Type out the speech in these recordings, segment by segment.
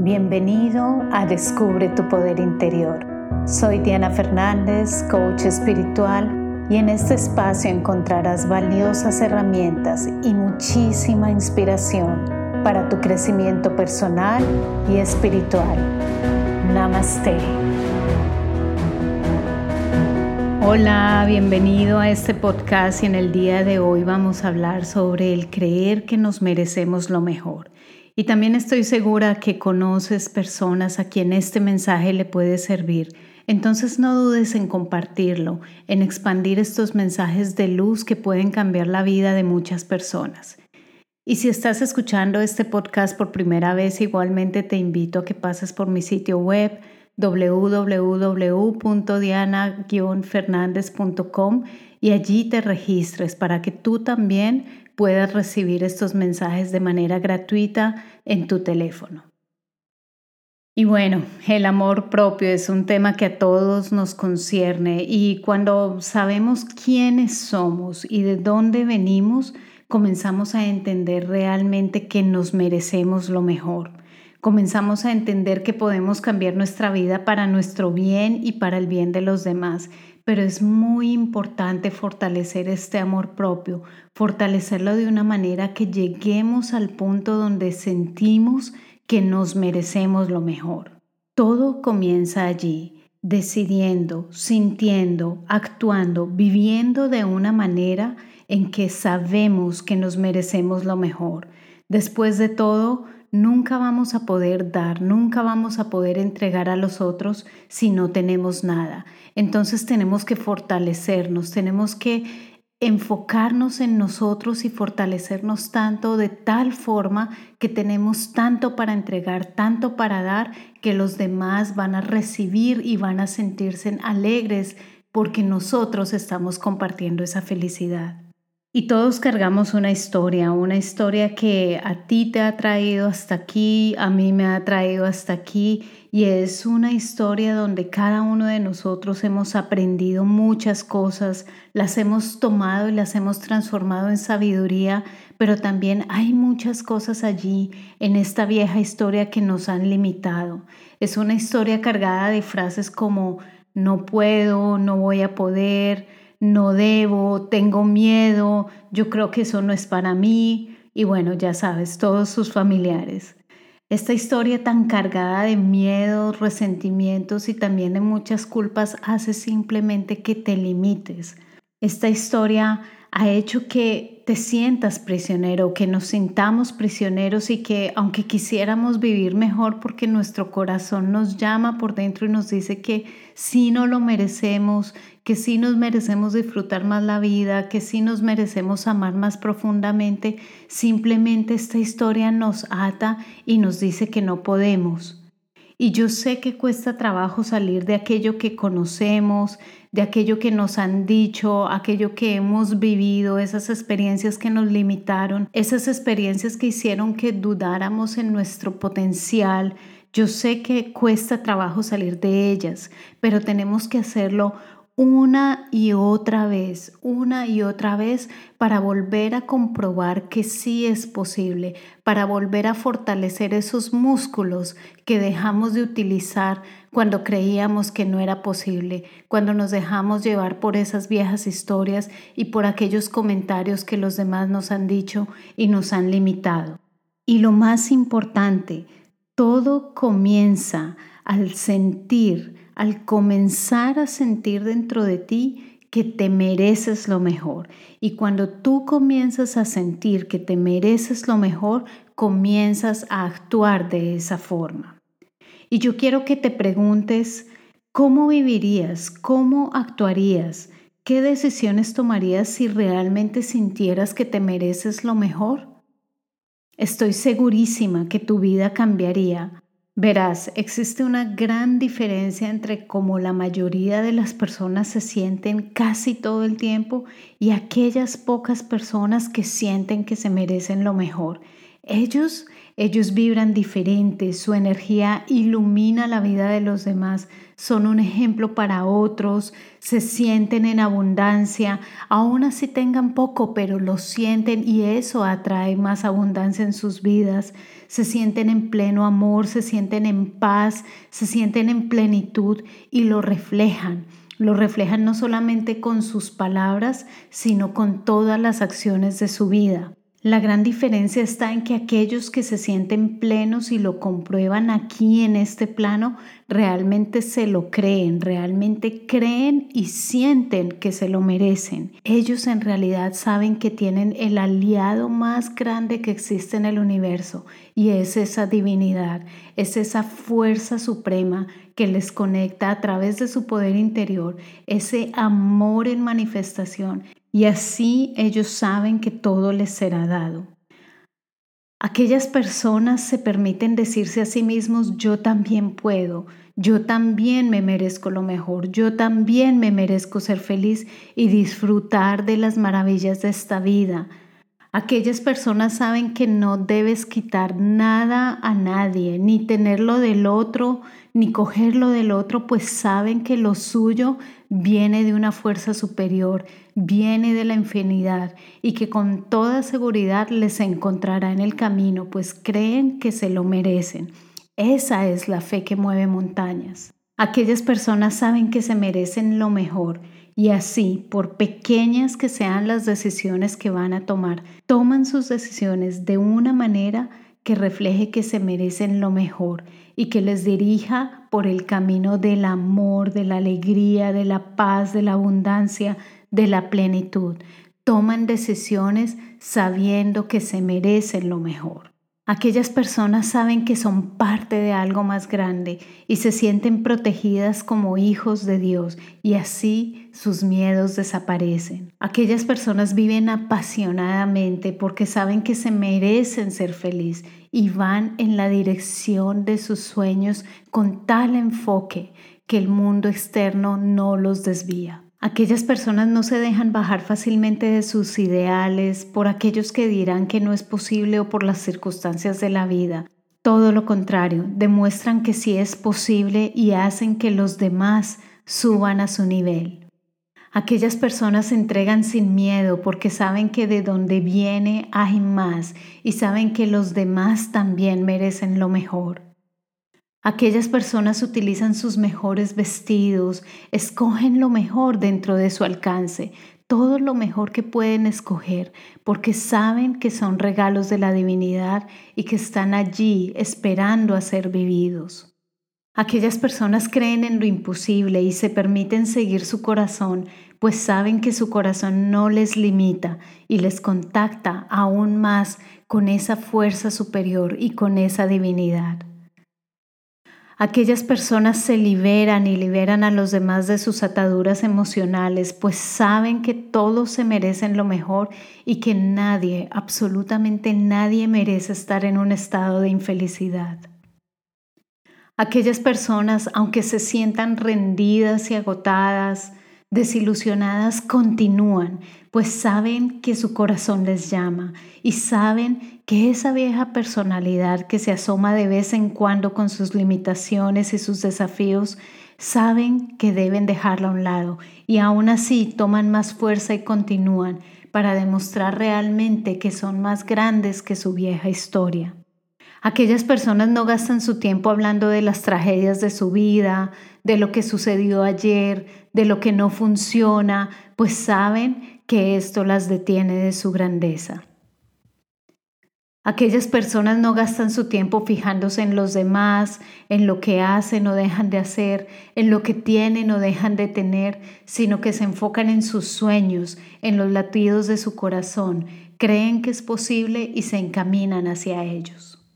Bienvenido a Descubre tu Poder Interior. Soy Diana Fernández, coach espiritual, y en este espacio encontrarás valiosas herramientas y muchísima inspiración para tu crecimiento personal y espiritual. Namaste. Hola, bienvenido a este podcast y en el día de hoy vamos a hablar sobre el creer que nos merecemos lo mejor. Y también estoy segura que conoces personas a quien este mensaje le puede servir. Entonces no dudes en compartirlo, en expandir estos mensajes de luz que pueden cambiar la vida de muchas personas. Y si estás escuchando este podcast por primera vez, igualmente te invito a que pases por mi sitio web www.diana-fernandez.com y allí te registres para que tú también puedas recibir estos mensajes de manera gratuita en tu teléfono. Y bueno, el amor propio es un tema que a todos nos concierne y cuando sabemos quiénes somos y de dónde venimos, comenzamos a entender realmente que nos merecemos lo mejor comenzamos a entender que podemos cambiar nuestra vida para nuestro bien y para el bien de los demás. Pero es muy importante fortalecer este amor propio, fortalecerlo de una manera que lleguemos al punto donde sentimos que nos merecemos lo mejor. Todo comienza allí, decidiendo, sintiendo, actuando, viviendo de una manera en que sabemos que nos merecemos lo mejor. Después de todo, nunca vamos a poder dar, nunca vamos a poder entregar a los otros si no tenemos nada. Entonces tenemos que fortalecernos, tenemos que enfocarnos en nosotros y fortalecernos tanto de tal forma que tenemos tanto para entregar, tanto para dar, que los demás van a recibir y van a sentirse alegres porque nosotros estamos compartiendo esa felicidad. Y todos cargamos una historia, una historia que a ti te ha traído hasta aquí, a mí me ha traído hasta aquí, y es una historia donde cada uno de nosotros hemos aprendido muchas cosas, las hemos tomado y las hemos transformado en sabiduría, pero también hay muchas cosas allí en esta vieja historia que nos han limitado. Es una historia cargada de frases como no puedo, no voy a poder, no debo, tengo miedo, yo creo que eso no es para mí y bueno, ya sabes, todos sus familiares. Esta historia tan cargada de miedos, resentimientos y también de muchas culpas hace simplemente que te limites. Esta historia ha hecho que te sientas prisionero, que nos sintamos prisioneros y que aunque quisiéramos vivir mejor porque nuestro corazón nos llama por dentro y nos dice que sí no lo merecemos, que sí nos merecemos disfrutar más la vida, que sí nos merecemos amar más profundamente, simplemente esta historia nos ata y nos dice que no podemos. Y yo sé que cuesta trabajo salir de aquello que conocemos, de aquello que nos han dicho, aquello que hemos vivido, esas experiencias que nos limitaron, esas experiencias que hicieron que dudáramos en nuestro potencial. Yo sé que cuesta trabajo salir de ellas, pero tenemos que hacerlo una y otra vez, una y otra vez para volver a comprobar que sí es posible, para volver a fortalecer esos músculos que dejamos de utilizar cuando creíamos que no era posible, cuando nos dejamos llevar por esas viejas historias y por aquellos comentarios que los demás nos han dicho y nos han limitado. Y lo más importante, todo comienza al sentir, al comenzar a sentir dentro de ti que te mereces lo mejor. Y cuando tú comienzas a sentir que te mereces lo mejor, comienzas a actuar de esa forma. Y yo quiero que te preguntes, ¿cómo vivirías? ¿Cómo actuarías? ¿Qué decisiones tomarías si realmente sintieras que te mereces lo mejor? Estoy segurísima que tu vida cambiaría Verás, existe una gran diferencia entre cómo la mayoría de las personas se sienten casi todo el tiempo y aquellas pocas personas que sienten que se merecen lo mejor. Ellos ellos vibran diferente, su energía ilumina la vida de los demás, son un ejemplo para otros, se sienten en abundancia, aún así tengan poco, pero lo sienten y eso atrae más abundancia en sus vidas. Se sienten en pleno amor, se sienten en paz, se sienten en plenitud y lo reflejan. Lo reflejan no solamente con sus palabras, sino con todas las acciones de su vida. La gran diferencia está en que aquellos que se sienten plenos y lo comprueban aquí en este plano, realmente se lo creen, realmente creen y sienten que se lo merecen. Ellos en realidad saben que tienen el aliado más grande que existe en el universo y es esa divinidad, es esa fuerza suprema que les conecta a través de su poder interior, ese amor en manifestación y así ellos saben que todo les será dado. Aquellas personas se permiten decirse a sí mismos, yo también puedo, yo también me merezco lo mejor, yo también me merezco ser feliz y disfrutar de las maravillas de esta vida. Aquellas personas saben que no debes quitar nada a nadie, ni tenerlo del otro, ni cogerlo del otro, pues saben que lo suyo viene de una fuerza superior, viene de la infinidad y que con toda seguridad les encontrará en el camino, pues creen que se lo merecen. Esa es la fe que mueve montañas. Aquellas personas saben que se merecen lo mejor y así, por pequeñas que sean las decisiones que van a tomar, toman sus decisiones de una manera que refleje que se merecen lo mejor y que les dirija por el camino del amor, de la alegría, de la paz, de la abundancia, de la plenitud. Toman decisiones sabiendo que se merecen lo mejor. Aquellas personas saben que son parte de algo más grande y se sienten protegidas como hijos de Dios y así sus miedos desaparecen. Aquellas personas viven apasionadamente porque saben que se merecen ser feliz y van en la dirección de sus sueños con tal enfoque que el mundo externo no los desvía. Aquellas personas no se dejan bajar fácilmente de sus ideales por aquellos que dirán que no es posible o por las circunstancias de la vida. Todo lo contrario, demuestran que sí es posible y hacen que los demás suban a su nivel. Aquellas personas se entregan sin miedo porque saben que de donde viene hay más y saben que los demás también merecen lo mejor. Aquellas personas utilizan sus mejores vestidos, escogen lo mejor dentro de su alcance, todo lo mejor que pueden escoger, porque saben que son regalos de la divinidad y que están allí esperando a ser vividos. Aquellas personas creen en lo imposible y se permiten seguir su corazón, pues saben que su corazón no les limita y les contacta aún más con esa fuerza superior y con esa divinidad. Aquellas personas se liberan y liberan a los demás de sus ataduras emocionales, pues saben que todos se merecen lo mejor y que nadie, absolutamente nadie merece estar en un estado de infelicidad. Aquellas personas, aunque se sientan rendidas y agotadas, desilusionadas continúan, pues saben que su corazón les llama y saben que esa vieja personalidad que se asoma de vez en cuando con sus limitaciones y sus desafíos, saben que deben dejarla a un lado y aún así toman más fuerza y continúan para demostrar realmente que son más grandes que su vieja historia. Aquellas personas no gastan su tiempo hablando de las tragedias de su vida, de lo que sucedió ayer, de lo que no funciona, pues saben que esto las detiene de su grandeza. Aquellas personas no gastan su tiempo fijándose en los demás, en lo que hacen o dejan de hacer, en lo que tienen o dejan de tener, sino que se enfocan en sus sueños, en los latidos de su corazón, creen que es posible y se encaminan hacia ellos.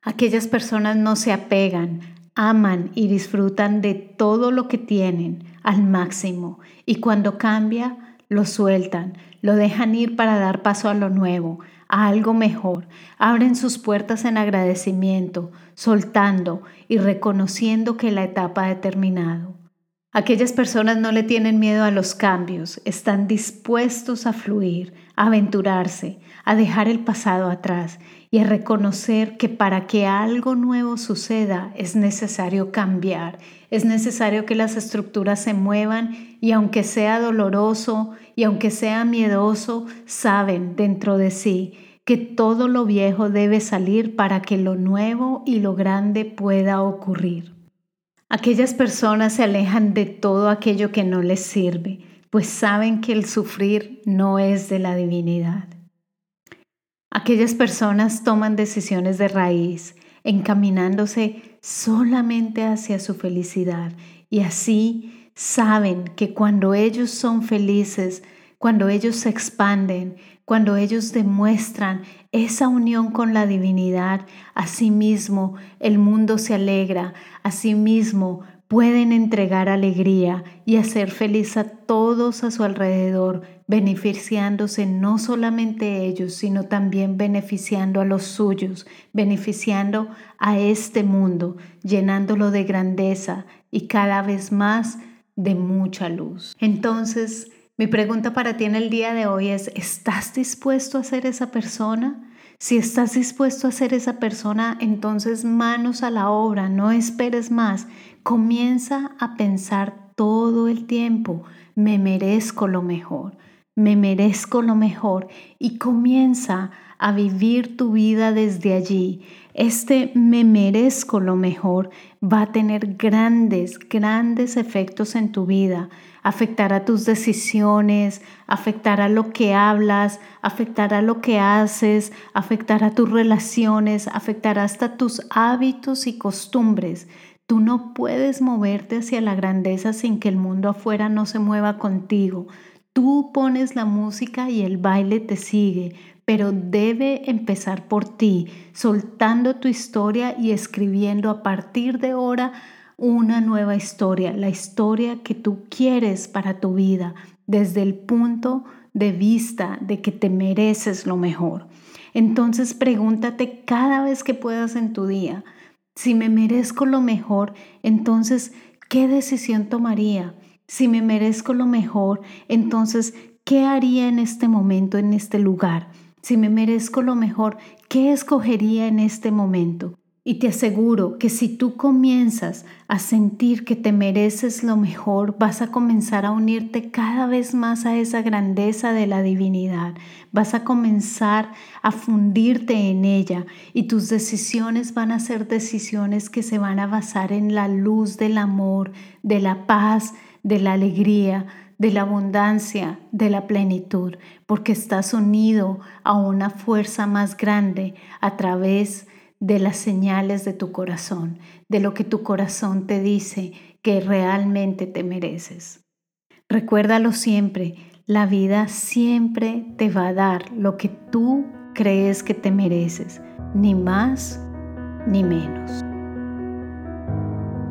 Aquellas personas no se apegan, aman y disfrutan de todo lo que tienen al máximo y cuando cambia, lo sueltan, lo dejan ir para dar paso a lo nuevo, a algo mejor, abren sus puertas en agradecimiento, soltando y reconociendo que la etapa ha terminado. Aquellas personas no le tienen miedo a los cambios, están dispuestos a fluir, a aventurarse, a dejar el pasado atrás y reconocer que para que algo nuevo suceda es necesario cambiar, es necesario que las estructuras se muevan y aunque sea doloroso y aunque sea miedoso, saben dentro de sí que todo lo viejo debe salir para que lo nuevo y lo grande pueda ocurrir. Aquellas personas se alejan de todo aquello que no les sirve, pues saben que el sufrir no es de la divinidad. Aquellas personas toman decisiones de raíz, encaminándose solamente hacia su felicidad. Y así saben que cuando ellos son felices, cuando ellos se expanden, cuando ellos demuestran esa unión con la divinidad, asimismo el mundo se alegra, asimismo pueden entregar alegría y hacer feliz a todos a su alrededor, beneficiándose no solamente ellos, sino también beneficiando a los suyos, beneficiando a este mundo, llenándolo de grandeza y cada vez más de mucha luz. Entonces, mi pregunta para ti en el día de hoy es, ¿estás dispuesto a ser esa persona? Si estás dispuesto a ser esa persona, entonces manos a la obra, no esperes más. Comienza a pensar todo el tiempo, me merezco lo mejor, me merezco lo mejor y comienza a vivir tu vida desde allí. Este me merezco lo mejor va a tener grandes, grandes efectos en tu vida afectará tus decisiones, afectará lo que hablas, afectará lo que haces, afectará tus relaciones, afectará hasta tus hábitos y costumbres. Tú no puedes moverte hacia la grandeza sin que el mundo afuera no se mueva contigo. Tú pones la música y el baile te sigue, pero debe empezar por ti, soltando tu historia y escribiendo a partir de ahora una nueva historia, la historia que tú quieres para tu vida, desde el punto de vista de que te mereces lo mejor. Entonces pregúntate cada vez que puedas en tu día, si me merezco lo mejor, entonces, ¿qué decisión tomaría? Si me merezco lo mejor, entonces, ¿qué haría en este momento, en este lugar? Si me merezco lo mejor, ¿qué escogería en este momento? Y te aseguro que si tú comienzas a sentir que te mereces lo mejor, vas a comenzar a unirte cada vez más a esa grandeza de la divinidad. Vas a comenzar a fundirte en ella y tus decisiones van a ser decisiones que se van a basar en la luz del amor, de la paz, de la alegría, de la abundancia, de la plenitud, porque estás unido a una fuerza más grande a través de las señales de tu corazón, de lo que tu corazón te dice que realmente te mereces. Recuérdalo siempre, la vida siempre te va a dar lo que tú crees que te mereces, ni más ni menos.